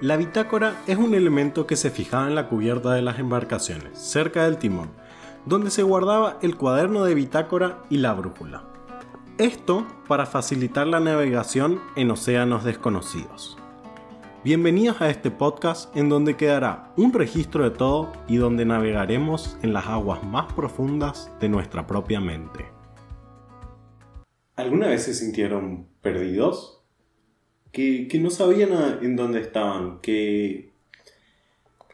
La bitácora es un elemento que se fijaba en la cubierta de las embarcaciones, cerca del timón, donde se guardaba el cuaderno de bitácora y la brújula. Esto para facilitar la navegación en océanos desconocidos. Bienvenidos a este podcast en donde quedará un registro de todo y donde navegaremos en las aguas más profundas de nuestra propia mente. ¿Alguna vez se sintieron perdidos? Que, no sabían en dónde estaban, que,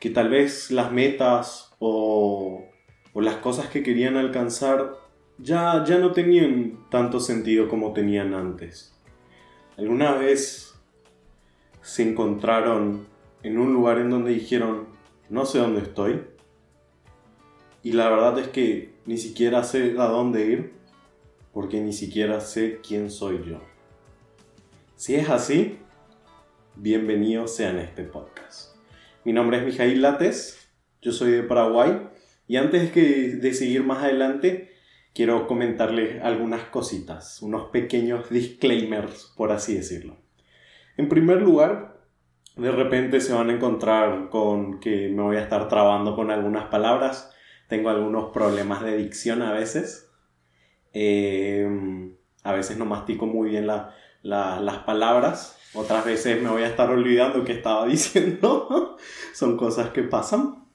que tal vez las metas o, o, las cosas que querían alcanzar ya, ya no tenían tanto sentido como tenían antes. ¿Alguna vez se encontraron en un lugar en donde dijeron, no sé dónde estoy? Y la verdad es que ni siquiera sé a dónde ir, porque ni siquiera sé quién soy yo. Si es así, bienvenidos sean a este podcast. Mi nombre es Mijail Lates, yo soy de Paraguay y antes de seguir más adelante quiero comentarles algunas cositas, unos pequeños disclaimers, por así decirlo. En primer lugar, de repente se van a encontrar con que me voy a estar trabando con algunas palabras, tengo algunos problemas de dicción a veces, eh, a veces no mastico muy bien la las palabras. Otras veces me voy a estar olvidando qué estaba diciendo. Son cosas que pasan.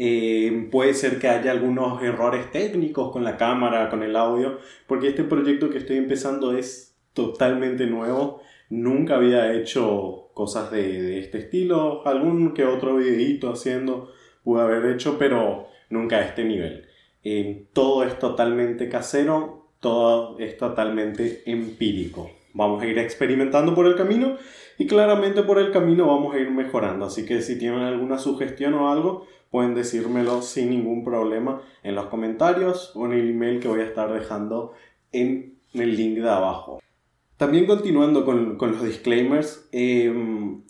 Eh, puede ser que haya algunos errores técnicos con la cámara, con el audio, porque este proyecto que estoy empezando es totalmente nuevo. Nunca había hecho cosas de, este estilo. Algún que otro videito haciendo pude haber hecho, pero nunca a este nivel. Eh, todo es totalmente casero, todo es totalmente empírico. Vamos a ir experimentando por el camino y claramente por el camino vamos a ir mejorando. Así que si tienen alguna sugestión o algo, pueden decírmelo sin ningún problema en los comentarios o en el email que voy a estar dejando en el link de abajo. También continuando con, los disclaimers, em,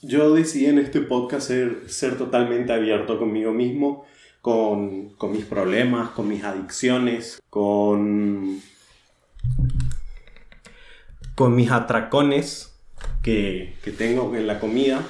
yo decidí en este podcast ser, ser totalmente abierto conmigo mismo, con, con mis problemas, con mis adicciones, con con mis atracones que, tengo en la comida.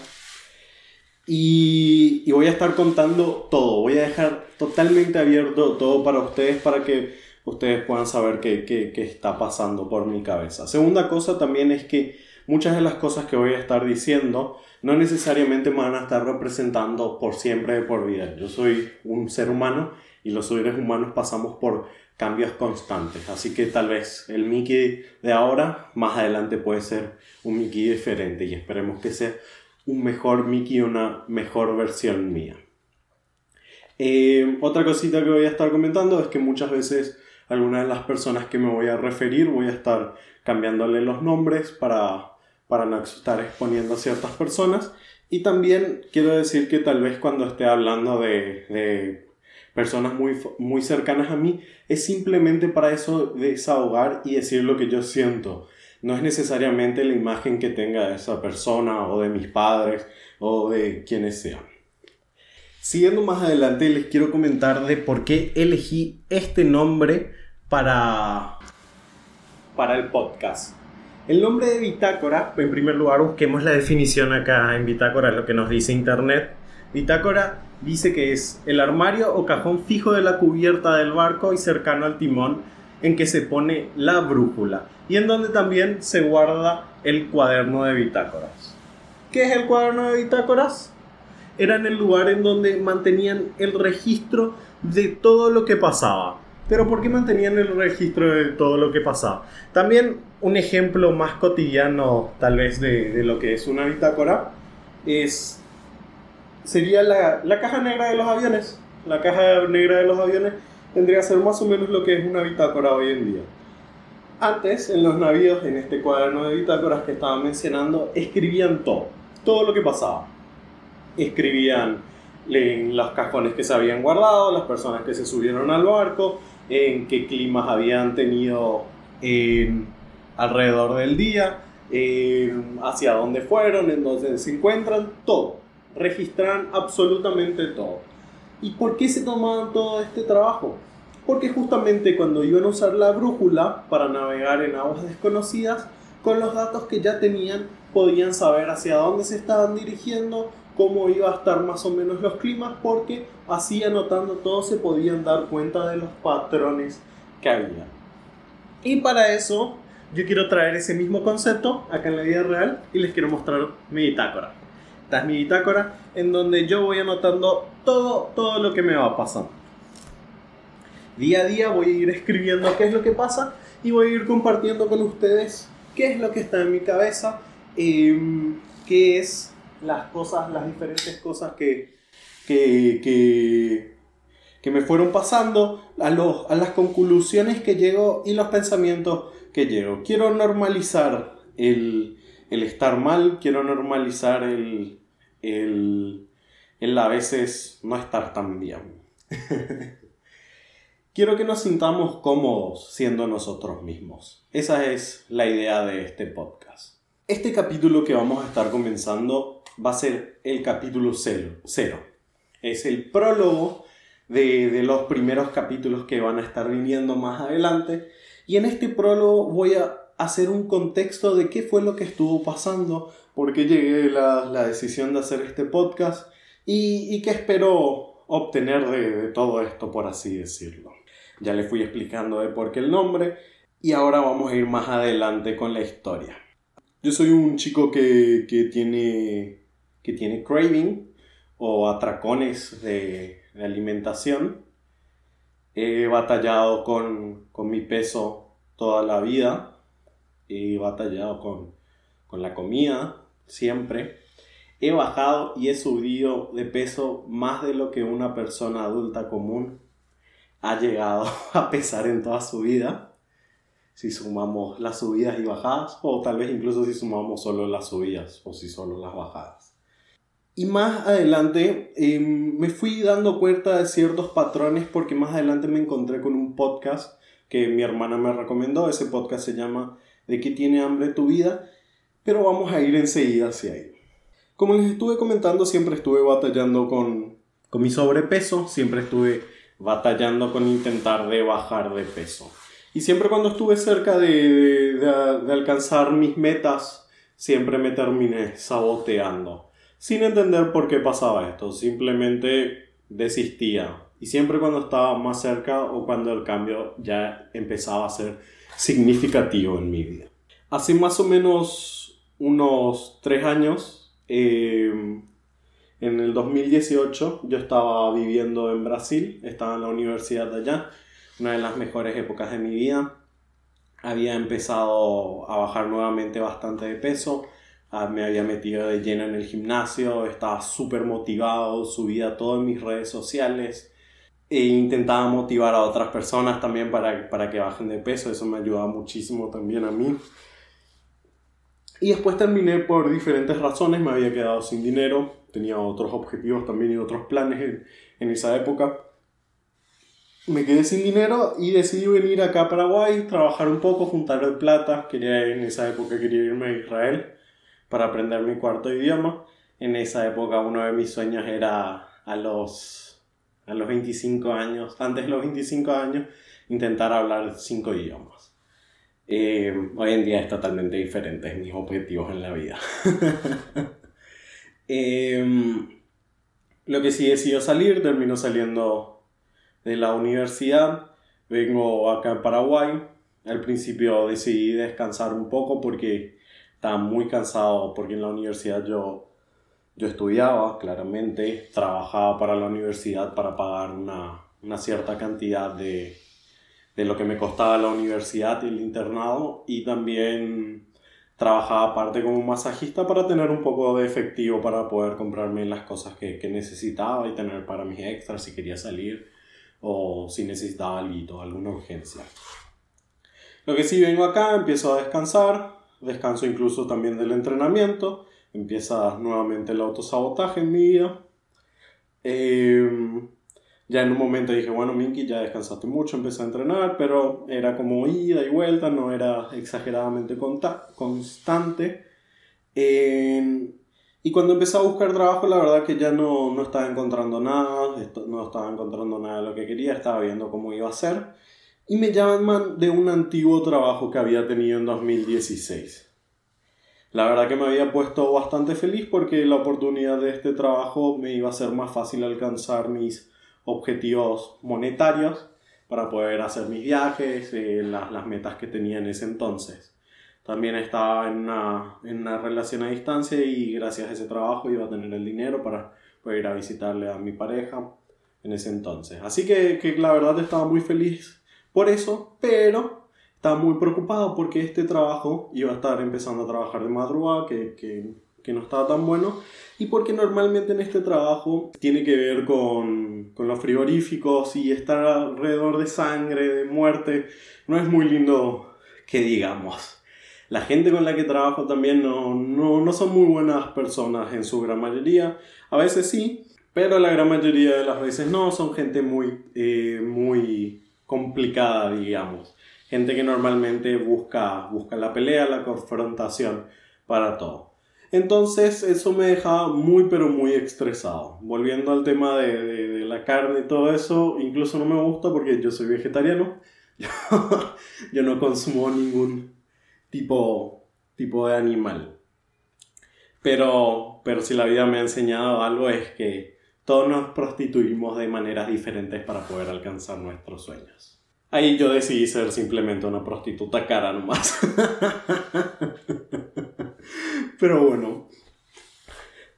Y, voy a estar contando todo. Voy a dejar totalmente abierto todo para ustedes para que ustedes puedan saber qué, qué, está pasando por mi cabeza. Segunda cosa también es que muchas de las cosas que voy a estar diciendo no necesariamente me van a estar representando por siempre de por vida. Yo soy un ser humano y los seres humanos pasamos por cambios constantes. Así que tal vez el Mickey de ahora, más adelante puede ser un Mickey diferente y esperemos que sea un mejor Mickey, una mejor versión mía. Eh, otra cosita que voy a estar comentando es que muchas veces algunas de las personas que me voy a referir voy a estar cambiándole los nombres para, para no estar exponiendo a ciertas personas. Y también quiero decir que tal vez cuando esté hablando de, de personas muy, muy cercanas a mí, es simplemente para eso desahogar y decir lo que yo siento. No es necesariamente la imagen que tenga esa persona o de mis padres o de quienes sean. Siguiendo más adelante les quiero comentar de por qué elegí este nombre para, para el podcast. El nombre de bitácora, en primer lugar busquemos la definición acá en bitácora, lo que nos dice internet. Bitácora dice que es el armario o cajón fijo de la cubierta del barco y cercano al timón en que se pone la brújula y en donde también se guarda el cuaderno de bitácoras. ¿Qué es el cuaderno de bitácoras? Era en el lugar en donde mantenían el registro de todo lo que pasaba. Pero ¿por qué mantenían el registro de todo lo que pasaba? También un ejemplo más cotidiano tal vez de, de lo que es una bitácora es sería la, la, caja negra de los aviones. La caja negra de los aviones tendría que ser más o menos lo que es una bitácora hoy en día. Antes, en los navíos, en este cuaderno de bitácoras que estaba mencionando, escribían todo, todo lo que pasaba. Escribían en los cajones que se habían guardado, las personas que se subieron al barco, en qué climas habían tenido alrededor del día, hacia dónde fueron, en dónde se encuentran, todo registran absolutamente todo. ¿Y por qué se tomaban todo este trabajo? Porque justamente cuando iban a usar la brújula para navegar en aguas desconocidas, con los datos que ya tenían, podían saber hacia dónde se estaban dirigiendo, cómo iba a estar más o menos los climas, porque así anotando todo se podían dar cuenta de los patrones que había. Y para eso yo quiero traer ese mismo concepto acá en la vida real y les quiero mostrar mi bitácora. Esta es mi bitácora en donde yo voy anotando todo, todo lo que me va pasando. Día a día voy a ir escribiendo qué es lo que pasa y voy a ir compartiendo con ustedes qué es lo que está en mi cabeza, em, qué es las cosas, las diferentes cosas que, que, que, que me fueron pasando, a, los, a las conclusiones que llego y los pensamientos que llego. Quiero normalizar el, el estar mal, quiero normalizar el, el, el a veces no estar tan bien. quiero que nos sintamos cómodos siendo nosotros mismos. Esa es la idea de este podcast. Este capítulo que vamos a estar comenzando va a ser el capítulo cero. Es el prólogo de, de los primeros capítulos que van a estar viniendo más adelante. Y en este prólogo voy a hacer un contexto de qué fue lo que estuvo pasando, por qué llegué a la, decisión de hacer este podcast y, y qué espero obtener de, de, todo esto, por así decirlo. Ya le fui explicando de por qué el nombre y ahora vamos a ir más adelante con la historia. Yo soy un chico que, que tiene que tiene craving o atracones de, alimentación. He batallado con, mi peso toda la vida. He batallado con, con la comida siempre. He bajado y he subido de peso más de lo que una persona adulta común ha llegado a pesar en toda su vida. Si sumamos las subidas y bajadas, o tal vez incluso si sumamos solo las subidas o si solo las bajadas. Y más adelante em, me fui dando cuenta de ciertos patrones porque más adelante me encontré con un podcast que mi hermana me recomendó. Ese podcast se llama ¿De qué tiene hambre tu vida? Pero vamos a ir enseguida hacia ahí. Como les estuve comentando, siempre estuve batallando con, con mi sobrepeso, siempre estuve batallando con intentar de bajar de peso. Y siempre cuando estuve cerca de, de alcanzar mis metas, siempre me terminé saboteando sin entender por qué pasaba esto, simplemente desistía. Y siempre cuando estaba más cerca o cuando el cambio ya empezaba a ser significativo en mi vida. Hace más o menos unos tres años, em, en el 2018, yo estaba viviendo en Brasil, estaba en la universidad de allá, una de las mejores épocas de mi vida. Había empezado a bajar nuevamente bastante de peso, Ah, me había metido de lleno en el gimnasio, estaba súper motivado, subía todo en mis redes sociales e intentaba motivar a otras personas también para, para que bajen de peso, eso me ayudaba muchísimo también a mí. Y después terminé por diferentes razones, me había quedado sin dinero, tenía otros objetivos también y otros planes en, en esa época. Me quedé sin dinero y decidí venir acá a Paraguay, trabajar un poco, juntar plata. Quería, en esa época quería irme a Israel para aprender mi cuarto idioma. En esa época uno de mis sueños era a los, a los 25 años, antes de los 25 años, intentar hablar cinco idiomas. Eh, hoy en día es totalmente diferente, mis objetivos en la vida. Em, lo que sí decidió salir, terminó saliendo de la universidad, vengo acá en Paraguay. Al principio decidí descansar un poco porque estaba muy cansado porque en la universidad yo, yo estudiaba, claramente, trabajaba para la universidad para pagar una, una cierta cantidad de, de lo que me costaba la universidad y el internado y también trabajaba aparte como masajista para tener un poco de efectivo para poder comprarme las cosas que, que necesitaba y tener para mis extras si quería salir o si necesitaba algo, alguna urgencia. Lo que sí vengo acá, empiezo a descansar, descanso incluso también del entrenamiento, empieza nuevamente el autosabotaje en mi vida. Em, ya en un momento dije, bueno, Minky, ya descansaste mucho, empecé a entrenar, pero era como ida y vuelta, no era exageradamente constante. y cuando empecé a buscar trabajo, la verdad que ya no, no estaba encontrando nada, no estaba encontrando nada de lo que quería, estaba viendo cómo iba a ser y me llaman de un antiguo trabajo que había tenido en 2016. La verdad que me había puesto bastante feliz porque la oportunidad de este trabajo me iba a ser más fácil alcanzar mis objetivos monetarios para poder hacer mis viajes, eh, las, metas que tenía en ese entonces. También estaba en una, en una relación a distancia y gracias a ese trabajo iba a tener el dinero para poder ir a visitarle a mi pareja en ese entonces. Así que, que la verdad estaba muy feliz por eso, pero estaba muy preocupado porque este trabajo iba a estar empezando a trabajar de madrugada, que, que, que no estaba tan bueno, y porque normalmente en este trabajo tiene que ver con, con los frigoríficos y estar alrededor de sangre, de muerte, no es muy lindo que digamos. La gente con la que trabajo también no, no, no son muy buenas personas en su gran mayoría, a veces sí, pero la gran mayoría de las veces no, son gente muy, eh, muy complicada, digamos. Gente que normalmente busca, busca la pelea, la confrontación para todo. Entonces eso me dejaba muy pero muy estresado. Volviendo al tema de, de, la carne y todo eso, incluso no me gusta porque yo soy vegetariano. yo no consumo ningún tipo, tipo de animal. Pero, pero si la vida me ha enseñado algo es que todos nos prostituimos de maneras diferentes para poder alcanzar nuestros sueños. Ahí yo decidí ser simplemente una prostituta cara nomás. Pero bueno,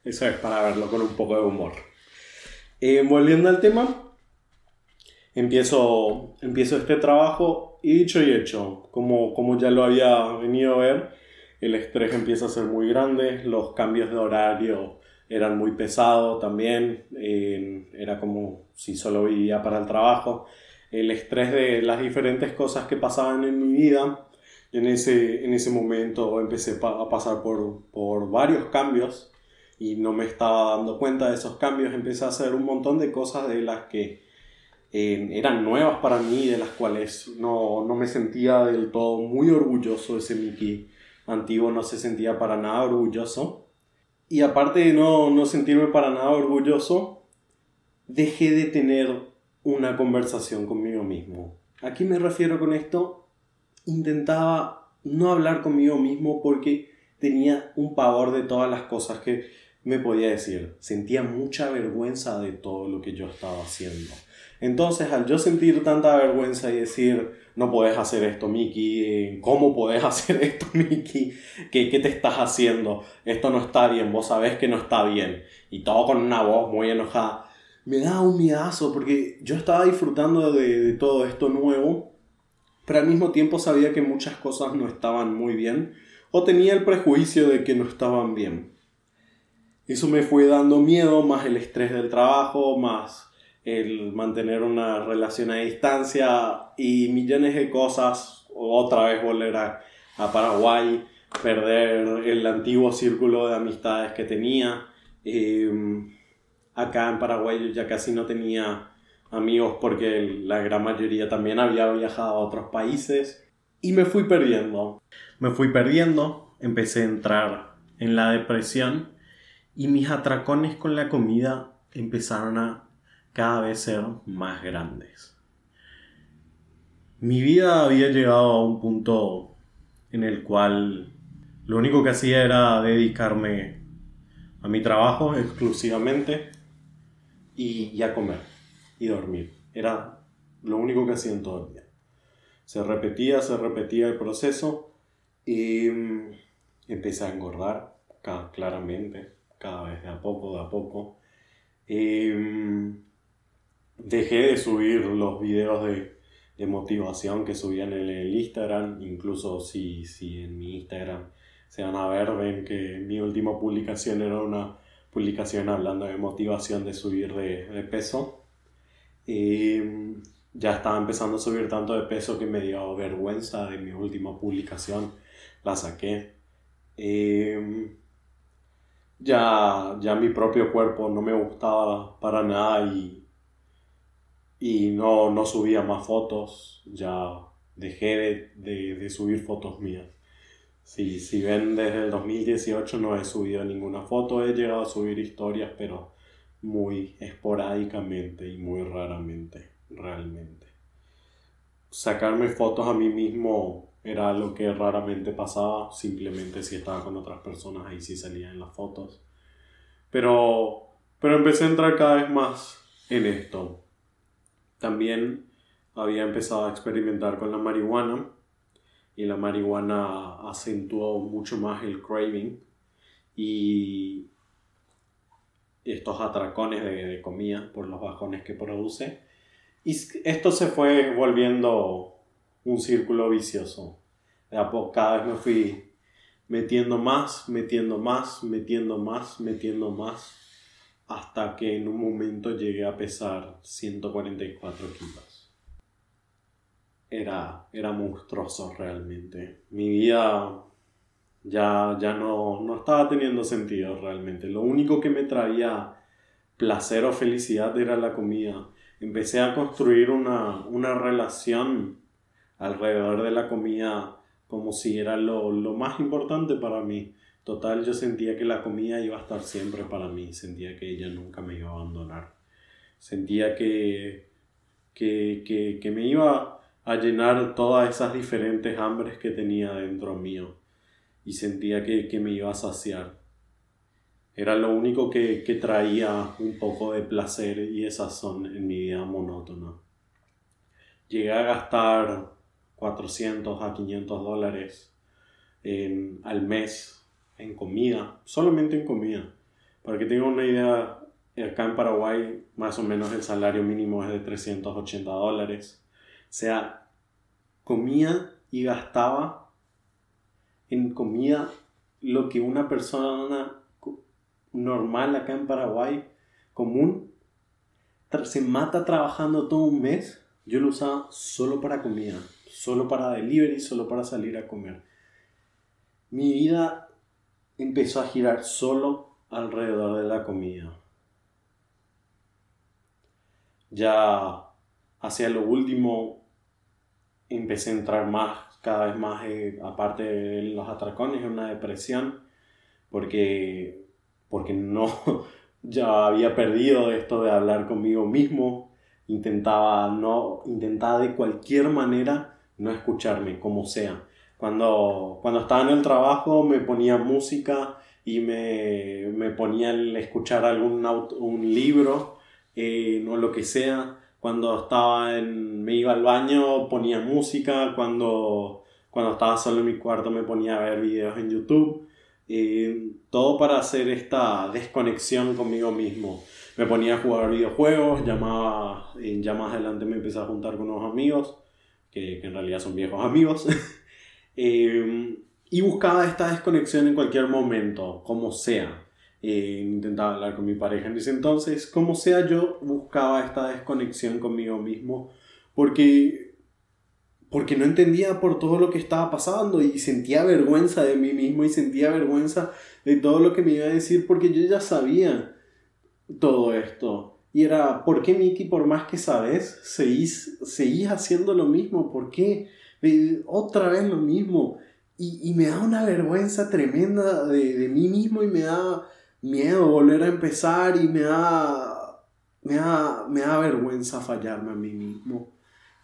eso es para verlo con un poco de humor. Eh, volviendo al tema, empiezo, empiezo este trabajo y dicho y hecho, como, como ya lo había venido a ver, el estrés empieza a ser muy grande, los cambios de horario eran muy pesados también, eh, era como si solo vivía para el trabajo, el estrés de las diferentes cosas que pasaban en mi vida. En ese, en ese momento empecé a pasar por, por varios cambios y no me estaba dando cuenta de esos cambios. Empecé a hacer un montón de cosas de las que eh, eran nuevas para mí, de las cuales no, no, me sentía del todo muy orgulloso. Ese Mickey antiguo no se sentía para nada orgulloso. Y aparte de no, no sentirme para nada orgulloso, dejé de tener una conversación conmigo mismo. ¿A qué me refiero con esto? Intentaba no hablar conmigo mismo porque tenía un pavor de todas las cosas que me podía decir. Sentía mucha vergüenza de todo lo que yo estaba haciendo. Entonces, al yo sentir tanta vergüenza y decir, no puedes hacer esto, Miki, ¿cómo puedes hacer esto, Miki? ¿Qué, ¿Qué te estás haciendo? Esto no está bien, vos sabés que no está bien. Y todo con una voz muy enojada. Me da un miedazo porque yo estaba disfrutando de, todo esto nuevo, pero al mismo tiempo sabía que muchas cosas no estaban muy bien o tenía el prejuicio de que no estaban bien. Eso me fue dando miedo, más el estrés del trabajo, más el mantener una relación a distancia y millones de cosas, otra vez volver a, Paraguay, perder el antiguo círculo de amistades que tenía. Em, acá en Paraguay yo ya casi no tenía amigos porque la gran mayoría también había viajado a otros países y me fui perdiendo. Me fui perdiendo, empecé a entrar en la depresión y mis atracones con la comida empezaron a cada vez ser más grandes. Mi vida había llegado a un punto en el cual lo único que hacía era dedicarme a mi trabajo exclusivamente y, a comer y dormir. Era lo único que hacía en todo el día. Se repetía, se repetía el proceso y mm, empecé a engordar claramente, cada vez de a poco, de a poco. Y, mm, dejé de subir los videos de, motivación que subían en el Instagram, incluso si, si en mi Instagram se van a ver, ven que mi última publicación era una publicación hablando de motivación de subir de, peso. Y ya estaba empezando a subir tanto de peso que me dio vergüenza de mi última publicación, la saqué. ya, ya mi propio cuerpo no me gustaba para nada y y no, no subía más fotos, ya dejé de, subir fotos mías. Si, si ven desde el 2018 no he subido ninguna foto, he llegado a subir historias, pero muy esporádicamente y muy raramente, realmente. sacarme fotos a mí mismo era algo que raramente pasaba, simplemente si estaba con otras personas ahí sí salía en las fotos. Pero, pero empecé a entrar cada vez más en esto. También había empezado a experimentar con la marihuana y la marihuana acentuó mucho más el craving y estos atracones de, comida por los bajones que produce. Y esto se fue volviendo un círculo vicioso. De a cada vez me fui metiendo más, metiendo más, metiendo más, metiendo más, hasta que en un momento llegué a pesar 144 kilos. Era, era monstruoso realmente. Mi vida ya, ya no, no estaba teniendo sentido realmente. Lo único que me traía placer o felicidad era la comida. Empecé a construir una, una relación alrededor de la comida como si era lo, lo, más importante para mí. Total, yo sentía que la comida iba a estar siempre para mí, sentía que ella nunca me iba a abandonar. Sentía que, que, que, que me iba a llenar todas esas diferentes hambres que tenía dentro mío y sentía que, que me iba a saciar. Era lo único que, que traía un poco de placer y de sazón en mi vida monótona. Llegué a gastar 400 a 500 dólares al mes en comida, solamente en comida. Para que tengan una idea, acá en Paraguay más o menos el salario mínimo es de 380 dólares. Sea, comía y gastaba en comida lo que una persona normal acá en Paraguay, común, se mata trabajando todo un mes, yo lo usaba solo para comida, solo para delivery, solo para salir a comer. Mi vida empezó a girar solo alrededor de la comida. Ya hacia lo último empecé a entrar más cada vez más, eh, aparte de los atracones, en una depresión, porque, porque no, ya había perdido esto de hablar conmigo mismo, intentaba, no, intentaba de cualquier manera no escucharme, como sea. Cuando, cuando estaba en el trabajo me ponía música y me, me ponía a escuchar algún un libro, eh, no lo que sea cuando estaba en, me iba al baño ponía música, cuando, cuando estaba solo en mi cuarto me ponía a ver videos en YouTube, todo para hacer esta desconexión conmigo mismo. Me ponía a jugar videojuegos, llamaba, ya más adelante me empecé a juntar con unos amigos, que, que en realidad son viejos amigos, eh, y buscaba esta desconexión en cualquier momento, como sea. Intentaba hablar con mi pareja en ese entonces, como sea yo buscaba esta desconexión conmigo mismo porque porque no entendía por todo lo que estaba pasando y sentía vergüenza de mí mismo y sentía vergüenza de todo lo que me iba a decir porque yo ya sabía todo esto. Y era, ¿por qué Miki, por más que sabes, seguís, seguís haciendo lo mismo? ¿Por qué? Otra vez lo mismo. Y, y me da una vergüenza tremenda de, de mí mismo y me da miedo volver a empezar y me da, me da, me da vergüenza fallarme a mí mismo.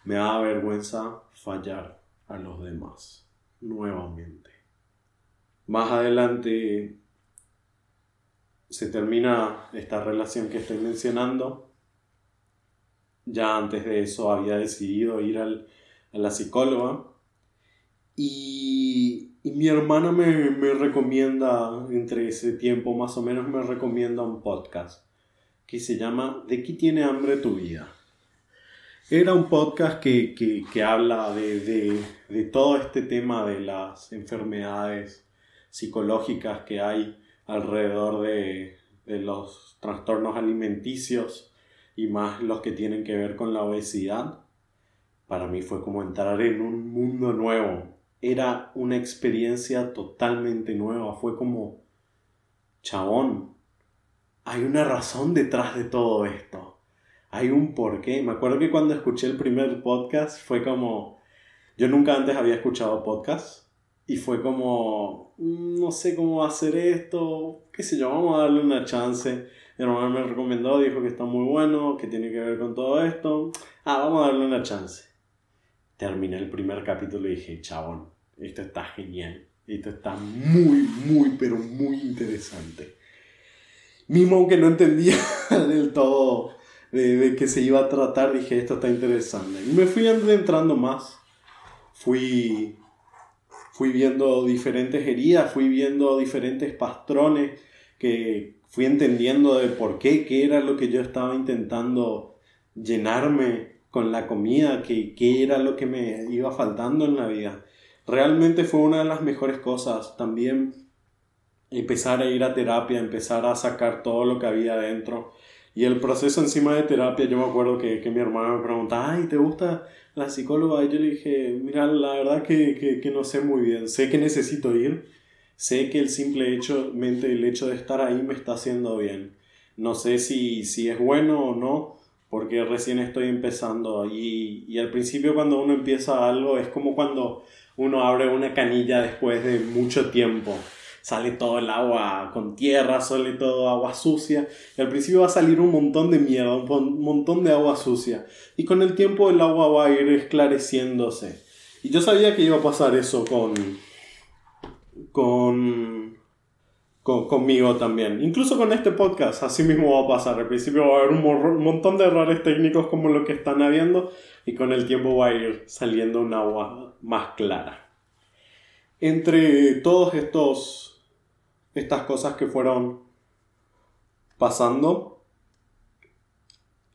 Me da vergüenza fallar a los demás nuevamente. Más adelante se termina esta relación que estoy mencionando. Ya antes de eso había decidido ir al, a la psicóloga y y mi hermana me, me, recomienda, entre ese tiempo más o menos, me recomienda un podcast que se llama ¿De qué tiene hambre tu vida? Era un podcast que, que, que habla de, de, de, todo este tema de las enfermedades psicológicas que hay alrededor de, de los trastornos alimenticios y más los que tienen que ver con la obesidad. Para mí fue como entrar en un mundo nuevo, era una experiencia totalmente nueva. Fue como, chabón, hay una razón detrás de todo esto. Hay un porqué. Me acuerdo que cuando escuché el primer podcast fue como, yo nunca antes había escuchado podcast y fue como, mm, no sé cómo hacer esto, qué sé yo, vamos a darle una chance. Mi hermano me recomendó, dijo que está muy bueno, que tiene que ver con todo esto. Ah, vamos a darle una chance. terminé el primer capítulo y dije, chabón, esto está genial. Esto está muy, muy, pero muy interesante. Mismo aunque no entendía del todo de, de qué se iba a tratar, dije, esto está interesante. Y me fui adentrando más. Fui, fui viendo diferentes heridas, fui viendo diferentes patrones que fui entendiendo de por qué, qué era lo que yo estaba intentando llenarme con la comida, qué, qué era lo que me iba faltando en la vida realmente fue una de las mejores cosas. También empezar a ir a terapia, empezar a sacar todo lo que había dentro. Y el proceso encima de terapia, yo me acuerdo que, que mi hermana me preguntaba, ay, ¿te gusta la psicóloga? Y yo le dije, mira, la verdad que, que, que no sé muy bien, sé que necesito ir, sé que el simple hecho, mente, el hecho de estar ahí me está haciendo bien. No sé si, si es bueno o no, porque recién estoy empezando. Y, y al principio cuando uno empieza algo es como cuando uno abre una canilla después de mucho tiempo. Sale todo el agua con tierra, sale todo agua sucia. Y al principio va a salir un montón de mierda, un montón de agua sucia. Y con el tiempo el agua va a ir esclareciéndose. Y yo sabía que iba a pasar eso con. con. Conmigo también. Incluso con este podcast, así mismo va a pasar. Al principio va a haber un montón de errores técnicos como lo que están habiendo. Y con el tiempo va a ir saliendo un agua más clara. Entre todos estos estas cosas que fueron pasando,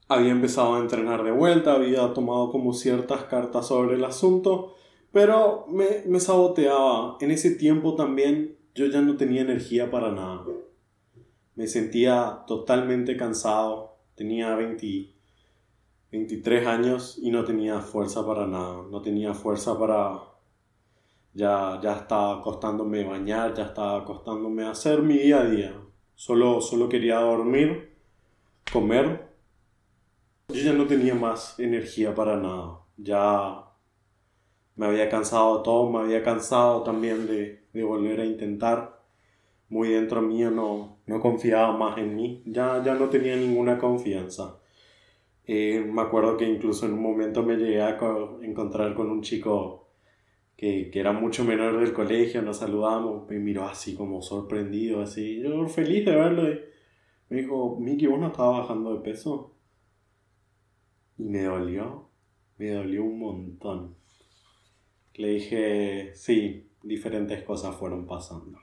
había empezado a entrenar de vuelta, había tomado como ciertas cartas sobre el asunto, pero me, me saboteaba. En ese tiempo también yo ya no tenía energía para nada. Me sentía totalmente cansado. Tenía 20, 23 años y no tenía fuerza para nada, no tenía fuerza para... Ya, ya estaba costándome bañar, ya estaba costándome hacer mi día a día. Solo, solo quería dormir, comer. Yo ya no tenía más energía para nada. Ya me había cansado todo, me había cansado también de, de volver a intentar. Muy dentro mío no, no confiaba más en mí. Ya, ya no tenía ninguna confianza. Eh, me acuerdo que incluso en un momento me llegué a encontrar con un chico que, que, era mucho menor del colegio, nos saludamos, me miró así como sorprendido, así, yo feliz de verlo. Y me dijo, Miki, ¿vos no estabas bajando de peso? Y me dolió, me dolió un montón. Le dije, sí, diferentes cosas fueron pasando.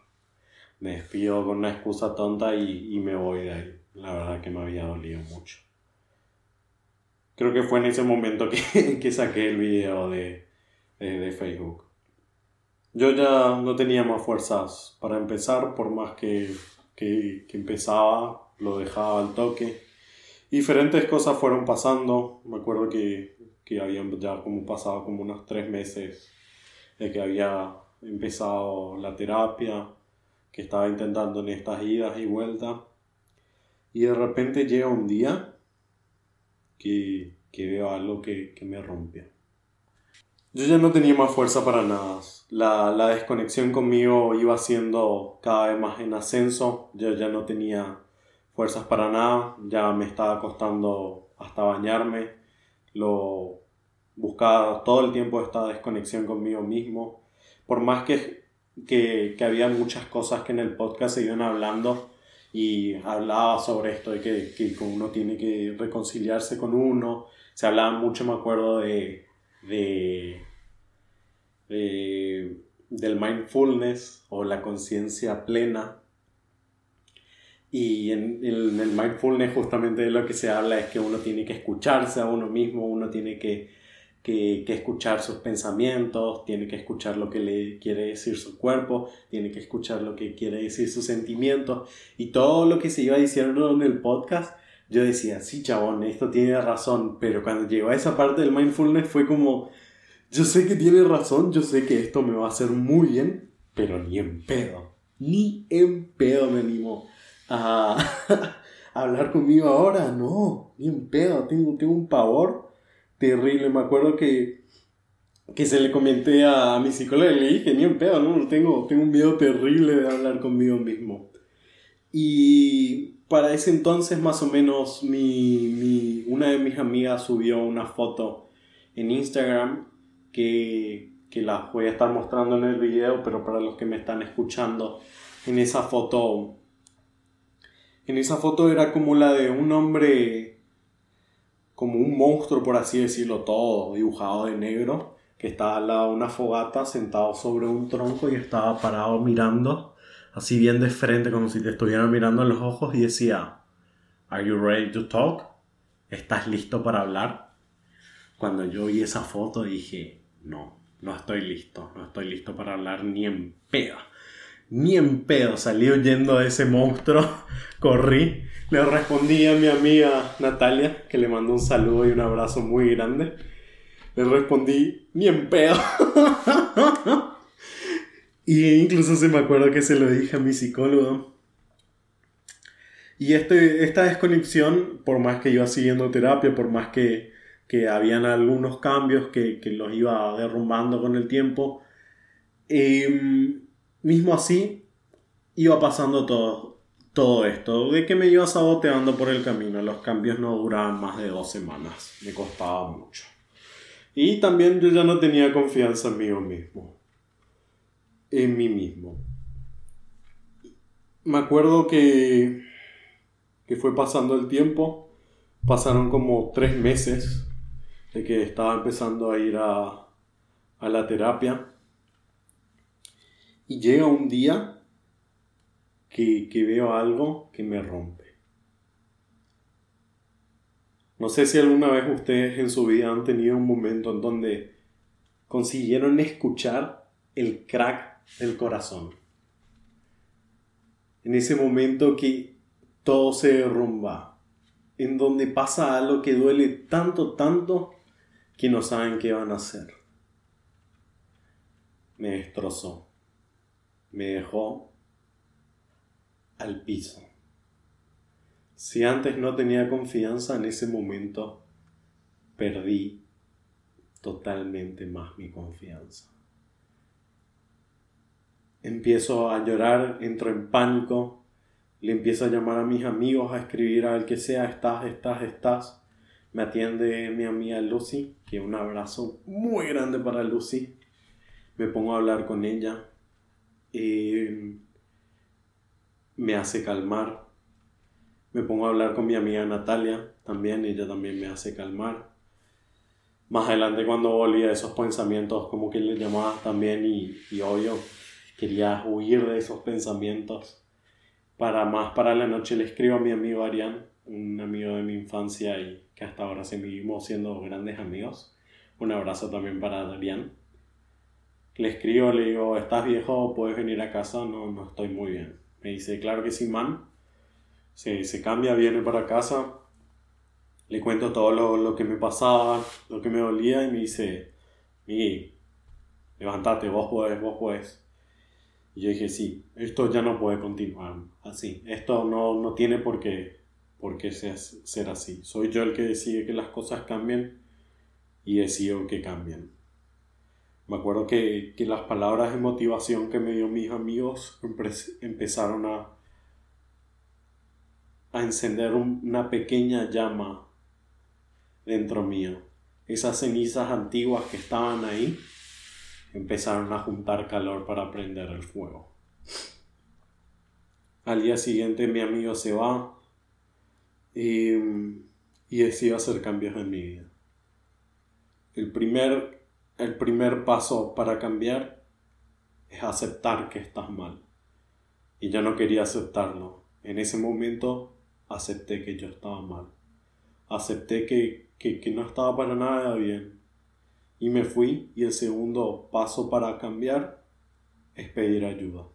Me despido con una excusa tonta y, y me voy de ahí. La verdad que me había dolido mucho. Creo que fue en ese momento que, que saqué el video de, de, Facebook. Yo ya no tenía más fuerzas para empezar, por más que, que, que empezaba, lo dejaba al toque. Diferentes cosas fueron pasando. Me acuerdo que, que habían ya como pasado como unos tres meses de que había empezado la terapia, que estaba intentando en estas idas y vueltas. Y de repente llega un día que, que veo algo que, que, me rompe. Yo ya no tenía más fuerza para nada. La, la, desconexión conmigo iba siendo cada vez más en ascenso. Yo ya no tenía fuerzas para nada. Ya me estaba costando hasta bañarme. Lo buscaba todo el tiempo esta desconexión conmigo mismo. Por más que, que, que había muchas cosas que en el podcast se iban hablando, y hablaba sobre esto de que, que, uno tiene que reconciliarse con uno. Se hablaba mucho, me acuerdo, de, de, de del mindfulness o la conciencia plena. Y en, en, el mindfulness justamente de lo que se habla es que uno tiene que escucharse a uno mismo, uno tiene que que, escuchar sus pensamientos, tiene que escuchar lo que le quiere decir su cuerpo, tiene que escuchar lo que quiere decir sus sentimientos. Y todo lo que se iba diciendo en el podcast, yo decía, sí, chabón, esto tiene razón, pero cuando llegó a esa parte del mindfulness fue como, yo sé que tiene razón, yo sé que esto me va a hacer muy bien, pero ni en pedo, ni en pedo me animo a, a hablar conmigo ahora, no, ni en pedo, tengo, tengo un pavor terrible. Me acuerdo que, que se le comenté a, mi psicóloga y le dije, ni un pedo, ¿no? Tengo, tengo un miedo terrible de hablar conmigo mismo. Y para ese entonces, más o menos, mi, mi, una de mis amigas subió una foto en Instagram que, que las voy a estar mostrando en el video, pero para los que me están escuchando, en esa foto, en esa foto era como la de un hombre, como un monstruo, por así decirlo, todo dibujado de negro, que estaba al lado de una fogata, sentado sobre un tronco y estaba parado mirando, así bien de frente, como si te estuvieran mirando en los ojos y decía, ¿Are you ready to talk? ¿Estás listo para hablar? Cuando yo vi esa foto dije, no, no estoy listo, no estoy listo para hablar ni en pedo. Ni en pedo, salí huyendo de ese monstruo, corrí, le respondí a mi amiga Natalia, que le mandó un saludo y un abrazo muy grande. Le respondí, ni en pedo. y incluso se me acuerdo que se lo dije a mi psicólogo. Y este, esta desconexión, por más que iba siguiendo terapia, por más que que habían algunos cambios que, los iba derrumbando con el tiempo. Em, mismo así, iba pasando todo, todo esto, de que me iba saboteando por el camino. Los cambios no duraban más de dos semanas, me costaba mucho. Y también yo ya no tenía confianza en mí mismo, en mí mismo. Me acuerdo que, que fue pasando el tiempo, pasaron como tres meses de que estaba empezando a ir a, a la terapia. Y llega un día que, que veo algo que me rompe. No sé si alguna vez ustedes en su vida han tenido un momento en donde consiguieron escuchar el crack del corazón. En ese momento que todo se derrumba, en donde pasa algo que duele tanto, tanto, que no saben qué van a hacer. Me destrozó. Me dejó al piso. Si antes no tenía confianza en ese momento, perdí totalmente más mi confianza. Empiezo a llorar, entro en pánico, le empiezo a llamar a mis amigos, a escribir al que sea, estás, estás, estás. Me atiende mi amiga Lucy, que un abrazo muy grande para Lucy. Me pongo a hablar con ella. Y me hace calmar. Me pongo a hablar con mi amiga Natalia también, ella también me hace calmar. Más adelante cuando volví a esos pensamientos, como que le llamaba también y, y obvio, quería huir de esos pensamientos. Para más para la noche le escribo a mi amigo Arián, un amigo de mi infancia y que hasta ahora seguimos siendo grandes amigos. Un abrazo también para Adrián. Le escribo, le digo, ¿estás viejo? ¿Puedes venir a casa? No, no estoy muy bien. Me dice, claro que sí, man. Se, se cambia, viene para casa. Le cuento todo lo, lo, que me pasaba, lo que me dolía y me dice, Miguel, levántate, vos puedes, vos puedes. Y yo dije, sí, esto ya no puede continuar así. Esto no, no tiene por qué por qué ser así. Soy yo el que decide que las cosas cambien y decido que cambien. Me acuerdo que, que las palabras de motivación que me dio mis amigos empezaron a, a encender una pequeña llama dentro mío. Esas cenizas antiguas que estaban ahí empezaron a juntar calor para prender el fuego. Al día siguiente mi amigo se va, y, y decido hacer cambios en mi vida. El primer, el primer paso para cambiar es aceptar que estás mal. Y yo no quería aceptarlo. En ese momento acepté que yo estaba mal. Acepté que, que, que no estaba para nada bien. Y me fui y el segundo paso para cambiar es pedir ayuda.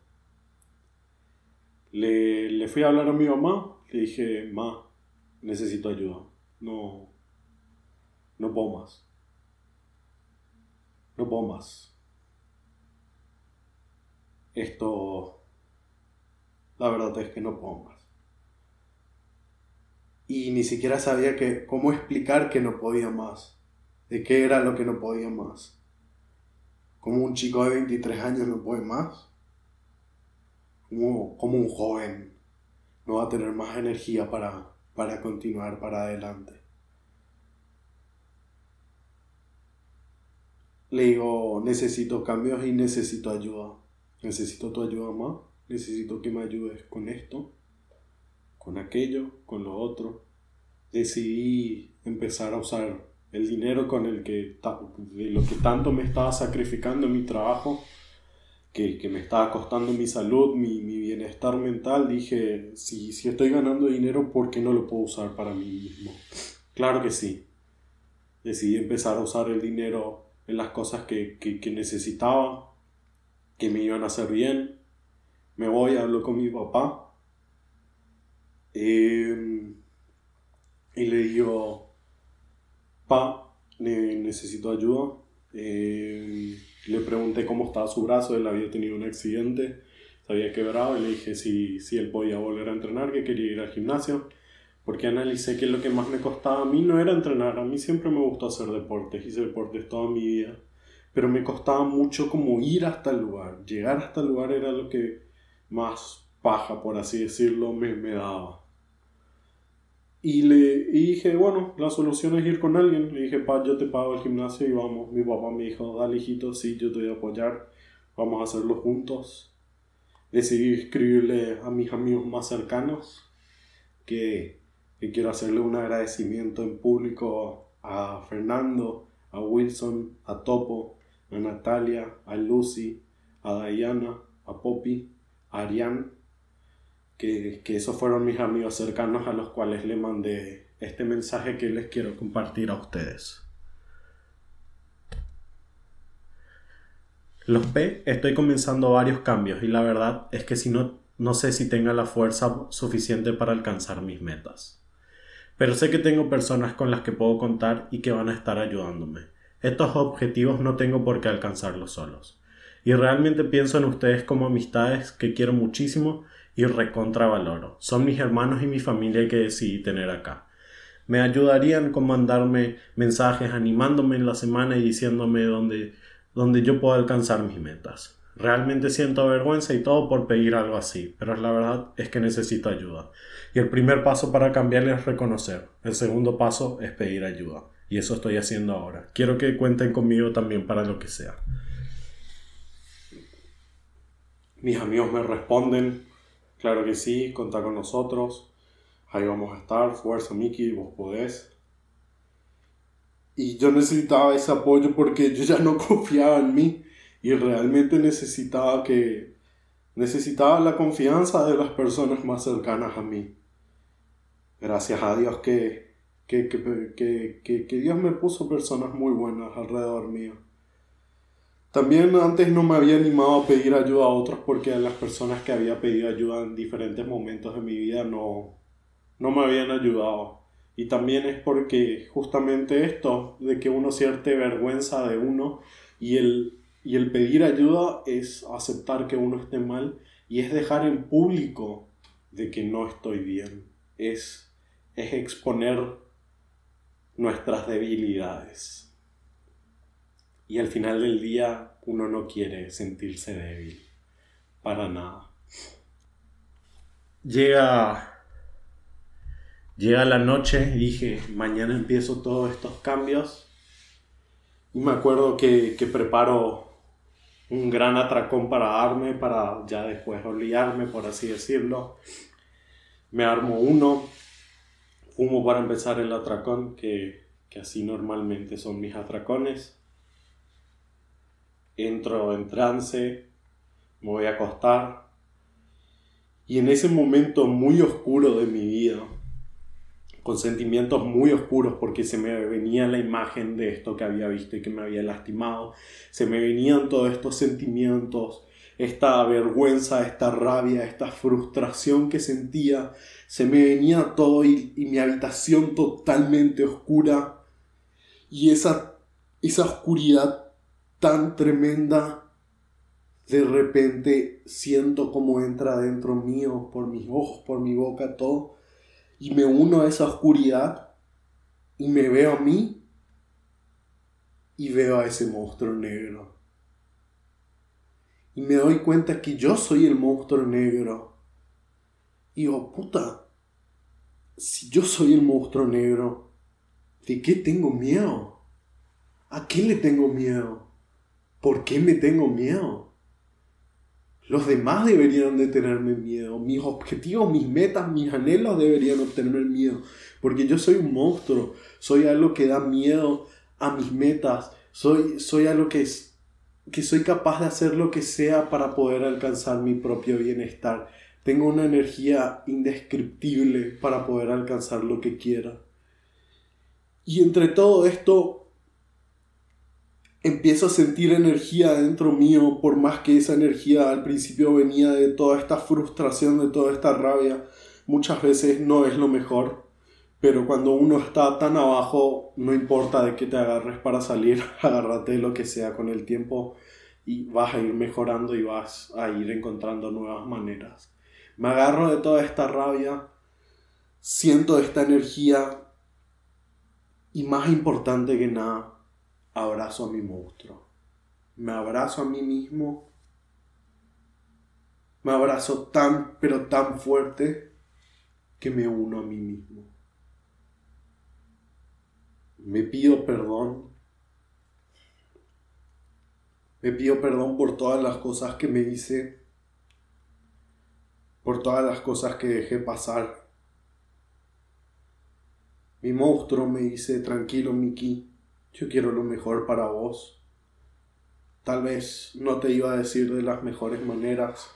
Le, le fui a hablar a mi mamá, le dije, ma, necesito ayuda. No, no puedo más. Más. Esto, la verdad es que no puedo más. Y ni siquiera sabía que, cómo explicar que no podía más. De qué era lo que no podía más. Como un chico de 23 años no puede más. Como, como un joven no va a tener más energía para para continuar para adelante. Le digo, necesito cambios y necesito ayuda. Necesito tu ayuda más. Necesito que me ayudes con esto, con aquello, con lo otro. Decidí empezar a usar el dinero con el que, de lo que tanto me estaba sacrificando en mi trabajo, que, que me estaba costando mi salud, mi, mi bienestar mental, dije, si, si estoy ganando dinero, ¿por qué no lo puedo usar para mí mismo? Claro que sí. Decidí empezar a usar el dinero en las cosas que, que, necesitaba, que me iban a hacer bien. Me voy, hablo con mi papá. Eh, y le digo, pa, necesito ayuda. Eh, le pregunté cómo estaba su brazo, él había tenido un accidente, se había quebrado y le dije si, si él podía volver a entrenar, que quería ir al gimnasio. Porque analicé que lo que más me costaba a mí no era entrenar, a mí siempre me gustó hacer deportes, hice deportes toda mi vida, pero me costaba mucho como ir hasta el lugar, llegar hasta el lugar era lo que más paja, por así decirlo, me, me daba. Y le dije, bueno, la solución es ir con alguien. Le dije, pa, yo te pago el gimnasio y vamos. Mi papá me dijo, dale hijito, sí, yo te voy a apoyar. Vamos a hacerlo juntos. Decidí escribirle a mis amigos más cercanos que, que quiero hacerle un agradecimiento en público a Fernando, a Wilson, a Topo, a Natalia, a Lucy, a Diana, a Poppy, a Ariane que, esos fueron mis amigos cercanos a los cuales le mandé este mensaje que les quiero compartir a ustedes. Los P estoy comenzando varios cambios y la verdad es que si no, no sé si tenga la fuerza suficiente para alcanzar mis metas. Pero sé que tengo personas con las que puedo contar y que van a estar ayudándome. Estos objetivos no tengo por qué alcanzarlos solos. Y realmente pienso en ustedes como amistades que quiero muchísimo y recontravaloro. Son mis hermanos y mi familia que decidí tener acá. Me ayudarían con mandarme mensajes animándome en la semana y diciéndome dónde, dónde yo puedo alcanzar mis metas. Realmente siento vergüenza y todo por pedir algo así, pero la verdad es que necesito ayuda. Y el primer paso para cambiar es reconocer. El segundo paso es pedir ayuda. Y eso estoy haciendo ahora. Quiero que cuenten conmigo también para lo que sea. Mis amigos me responden Claro que sí, contá con nosotros. Ahí vamos a estar. Fuerza, Miki, vos podés. Y yo necesitaba ese apoyo porque yo ya no confiaba en mí y realmente necesitaba que necesitaba la confianza de las personas más cercanas a mí. Gracias a Dios que, que, que, que Dios me puso personas muy buenas alrededor mío. También antes no me había animado a pedir ayuda a otros porque las personas que había pedido ayuda en diferentes momentos de mi vida no, no me habían ayudado. Y también es porque justamente esto de que uno siente vergüenza de uno y el, y el pedir ayuda es aceptar que uno esté mal y es dejar en público de que no estoy bien. Es, es exponer nuestras debilidades. Y al final del día uno no quiere sentirse débil. Para nada. Llega. Llega la noche dije, mañana empiezo todos estos cambios. Y me acuerdo que, que preparo un gran atracón para darme, para ya después olvidarme, por así decirlo. Me armo uno, fumo para empezar el atracón, que, que así normalmente son mis atracones entro en trance, me voy a acostar. Y en ese momento muy oscuro de mi vida, con sentimientos muy oscuros porque se me venía la imagen de esto que había visto y que me había lastimado, se me venían todos estos sentimientos, esta vergüenza, esta rabia, esta frustración que sentía, se me venía todo y, mi habitación totalmente oscura. Y esa, esa oscuridad tan tremenda, de repente siento como entra dentro mío, por mis ojos, por mi boca, todo, y me uno a esa oscuridad y me veo a mí y veo a ese monstruo negro. Y me doy cuenta que yo soy el monstruo negro. Y digo, puta, si yo soy el monstruo negro, ¿de qué tengo miedo? ¿A qué le tengo miedo? ¿por qué me tengo miedo? Los demás deberían de tenerme miedo. Mis objetivos, mis metas, mis anhelos deberían obtenerme miedo. Porque yo soy un monstruo. Soy algo que da miedo a mis metas. Soy, soy algo que, que soy capaz de hacer lo que sea para poder alcanzar mi propio bienestar. Tengo una energía indescriptible para poder alcanzar lo que quiera. Y entre todo esto, empiezo a sentir energía dentro mío, por más que esa energía al principio venía de toda esta frustración, de toda esta rabia, muchas veces no es lo mejor. Pero cuando uno está tan abajo, no importa de qué te agarres para salir, agárrate lo que sea con el tiempo y vas a ir mejorando y vas a ir encontrando nuevas maneras. Me agarro de toda esta rabia, siento esta energía y más importante que nada, abrazo a mi monstruo. Me abrazo a mí mismo. Me abrazo tan, pero tan fuerte que me uno a mí mismo. Me pido perdón. Me pido perdón por todas las cosas que me hice, por todas las cosas que dejé pasar. Mi monstruo me dice, tranquilo, Miki, yo quiero lo mejor para vos. Tal vez no te iba a decir de las mejores maneras,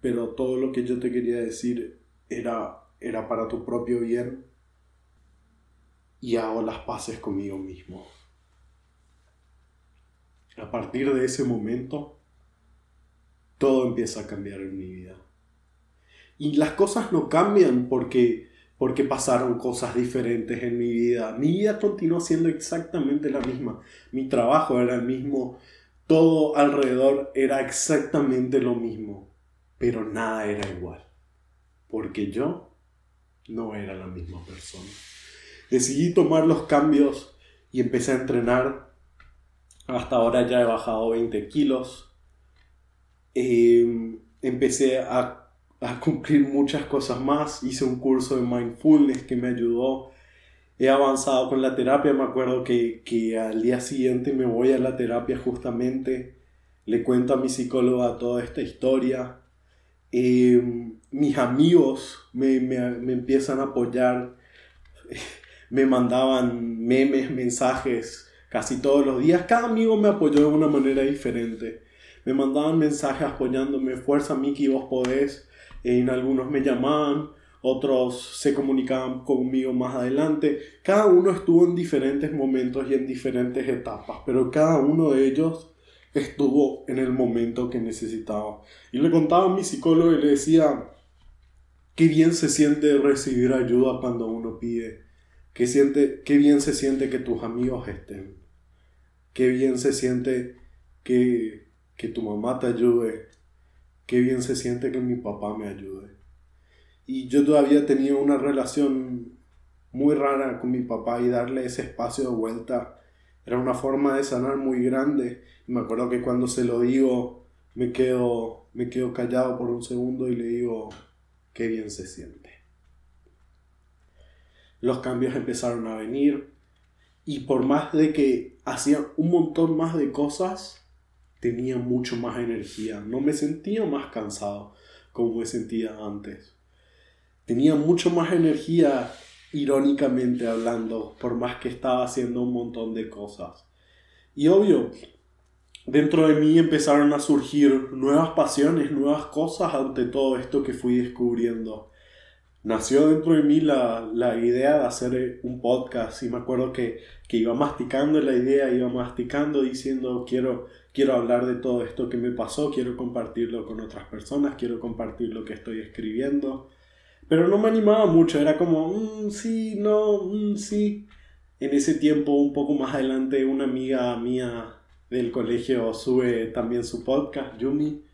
pero todo lo que yo te quería decir era, era para tu propio bien y hago las paces conmigo mismo. A partir de ese momento, todo empieza a cambiar en mi vida. Y las cosas no cambian porque porque pasaron cosas diferentes en mi vida. Mi vida continuó siendo exactamente la misma. Mi trabajo era el mismo. Todo alrededor era exactamente lo mismo. Pero nada era igual. Porque yo no era la misma persona. Decidí tomar los cambios y empecé a entrenar. Hasta ahora ya he bajado 20 kilos. Eh, empecé a a cumplir muchas cosas más. Hice un curso de mindfulness que me ayudó. He avanzado con la terapia. Me acuerdo que, que al día siguiente me voy a la terapia justamente. Le cuento a mi psicóloga toda esta historia. Em, mis amigos me, me, me empiezan a apoyar. me mandaban memes, mensajes casi todos los días. Cada amigo me apoyó de una manera diferente. Me mandaban mensajes apoyándome. Fuerza, Miki, vos podés en algunos me llamaban, otros se comunicaban conmigo más adelante. Cada uno estuvo en diferentes momentos y en diferentes etapas, pero cada uno de ellos estuvo en el momento que necesitaba. Y le contaba a mi psicólogo y le decía, qué bien se siente recibir ayuda cuando uno pide, qué, siente, qué bien se siente que tus amigos estén, qué bien se siente que, que tu mamá te ayude, qué bien se siente que mi papá me ayude. Y yo todavía tenía una relación muy rara con mi papá y darle ese espacio de vuelta era una forma de sanar muy grande. Y me acuerdo que cuando se lo digo, me quedo, me quedo callado por un segundo y le digo, qué bien se siente. Los cambios empezaron a venir y por más de que hacía un montón más de cosas, tenía mucho más energía, no me sentía más cansado como me sentía antes. Tenía mucho más energía, irónicamente hablando, por más que estaba haciendo un montón de cosas. Y obvio, dentro de mí empezaron a surgir nuevas pasiones, nuevas cosas ante todo esto que fui descubriendo. Nació dentro de mí la, idea de hacer un podcast y me acuerdo que, que iba masticando la idea, iba masticando diciendo quiero quiero hablar de todo esto que me pasó, quiero compartirlo con otras personas, quiero compartir lo que estoy escribiendo. Pero no me animaba mucho, era como, mm, sí, no, mm, sí. En ese tiempo, un poco más adelante, una amiga mía del colegio sube también su podcast, Yumi.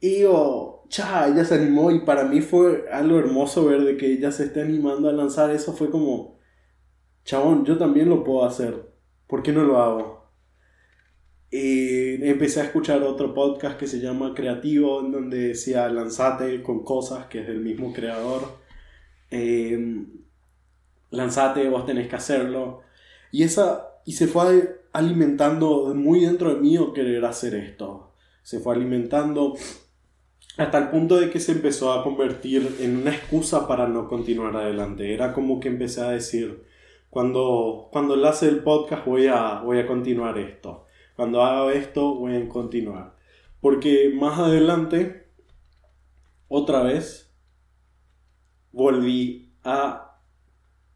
Y yo, cha, ella se animó y para mí fue algo hermoso ver de que ella se esté animando a lanzar eso. Fue como, chabón, yo también lo puedo hacer. ¿Por qué no lo hago? Empecé a escuchar otro podcast que se llama Creativo, en donde decía lanzate con cosas, que es del mismo creador. Eh, lanzate, vos tenés que hacerlo. Y, esa, y se fue alimentando muy dentro de mí querer hacer esto. Se fue alimentando hasta el punto de que se empezó a convertir en una excusa para no continuar adelante. Era como que empecé a decir, cuando, cuando hace el podcast voy a, voy a continuar esto. Cuando haga esto voy a continuar. Porque más adelante, otra vez, volví a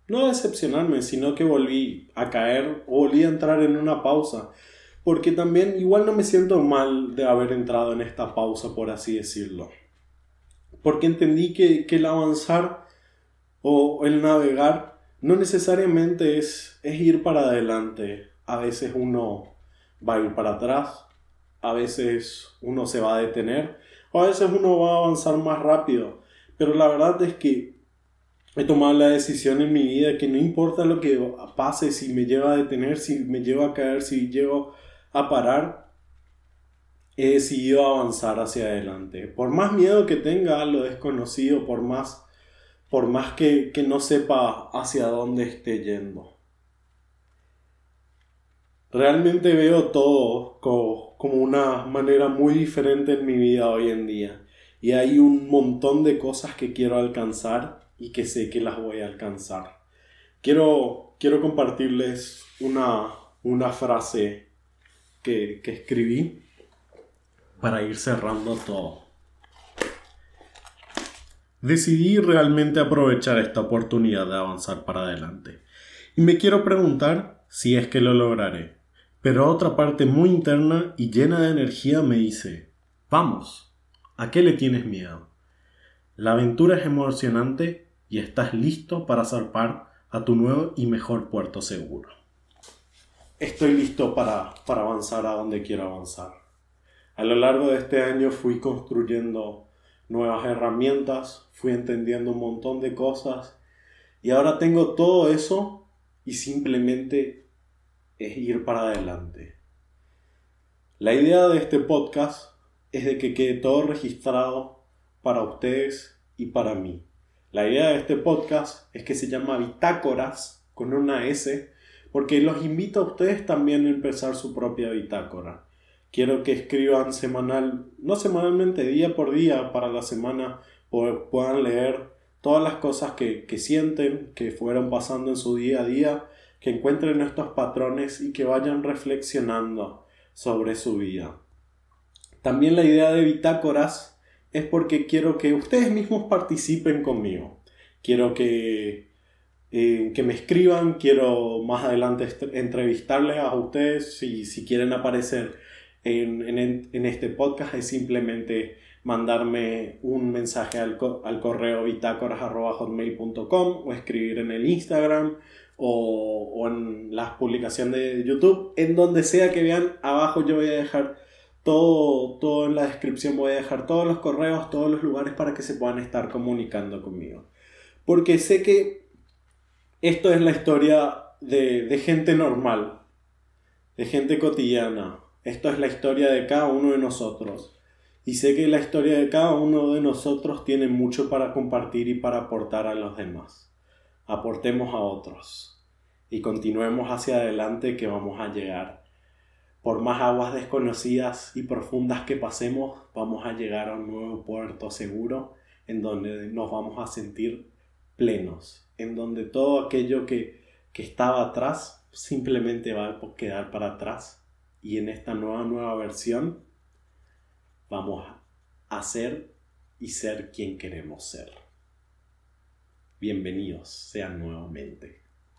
no decepcionarme, sino que volví a caer volví a entrar en una pausa. Porque también igual no me siento mal de haber entrado en esta pausa, por así decirlo. Porque entendí que, que el avanzar o el navegar no necesariamente es, es ir para adelante. A veces uno va a ir para atrás, a veces uno se va a detener, o a veces uno va a avanzar más rápido. Pero la verdad es que he tomado la decisión en mi vida que no importa lo que pase, si me lleva a detener, si me lleva a caer, si llego a parar, he decidido avanzar hacia adelante. Por más miedo que tenga lo desconocido, por más, por más que, que no sepa hacia dónde esté yendo. Realmente veo todo como, como una manera muy diferente en mi vida hoy en día. Y hay un montón de cosas que quiero alcanzar y que sé que las voy a alcanzar. Quiero, quiero compartirles una, una frase que, que escribí para ir cerrando todo. Decidí realmente aprovechar esta oportunidad de avanzar para adelante. Y me quiero preguntar si es que lo lograré. Pero otra parte muy interna y llena de energía me dice, vamos, ¿a qué le tienes miedo? La aventura es emocionante y estás listo para zarpar a tu nuevo y mejor puerto seguro. Estoy listo para, para avanzar a donde quiero avanzar. A lo largo de este año fui construyendo nuevas herramientas, fui entendiendo un montón de cosas y ahora tengo todo eso y simplemente es ir para adelante. La idea de este podcast es de que quede todo registrado para ustedes y para mí. La idea de este podcast es que se llama Bitácoras con una S, porque los invito a ustedes también a empezar su propia bitácora. Quiero que escriban semanal, no semanalmente, día por día para la semana, puedan leer todas las cosas que, que sienten, que fueron pasando en su día a día, que encuentren estos patrones y que vayan reflexionando sobre su vida. También la idea de bitácoras es porque quiero que ustedes mismos participen conmigo. Quiero que, eh, que me escriban, quiero más adelante entrevistarles a ustedes si, si quieren aparecer en, en, este podcast es simplemente mandarme un mensaje al, al correo bitácoras.hotmail.com o escribir en el Instagram o, o en las publicaciones de YouTube, en donde sea que vean, abajo yo voy a dejar todo, todo en la descripción voy a dejar todos los correos, todos los lugares para que se puedan estar comunicando conmigo. Porque sé que esto es la historia de, de gente normal, de gente cotidiana. Esto es la historia de cada uno de nosotros. Y sé que la historia de cada uno de nosotros tiene mucho para compartir y para aportar a los demás. Aportemos a otros. Y continuemos hacia adelante que vamos a llegar por más aguas desconocidas y profundas que pasemos, vamos a llegar a un nuevo puerto seguro en donde nos vamos a sentir plenos, en donde todo aquello que, que estaba atrás simplemente va a quedar para atrás y en esta nueva nueva versión vamos a ser y ser quien queremos ser. Bienvenidos sean nuevamente.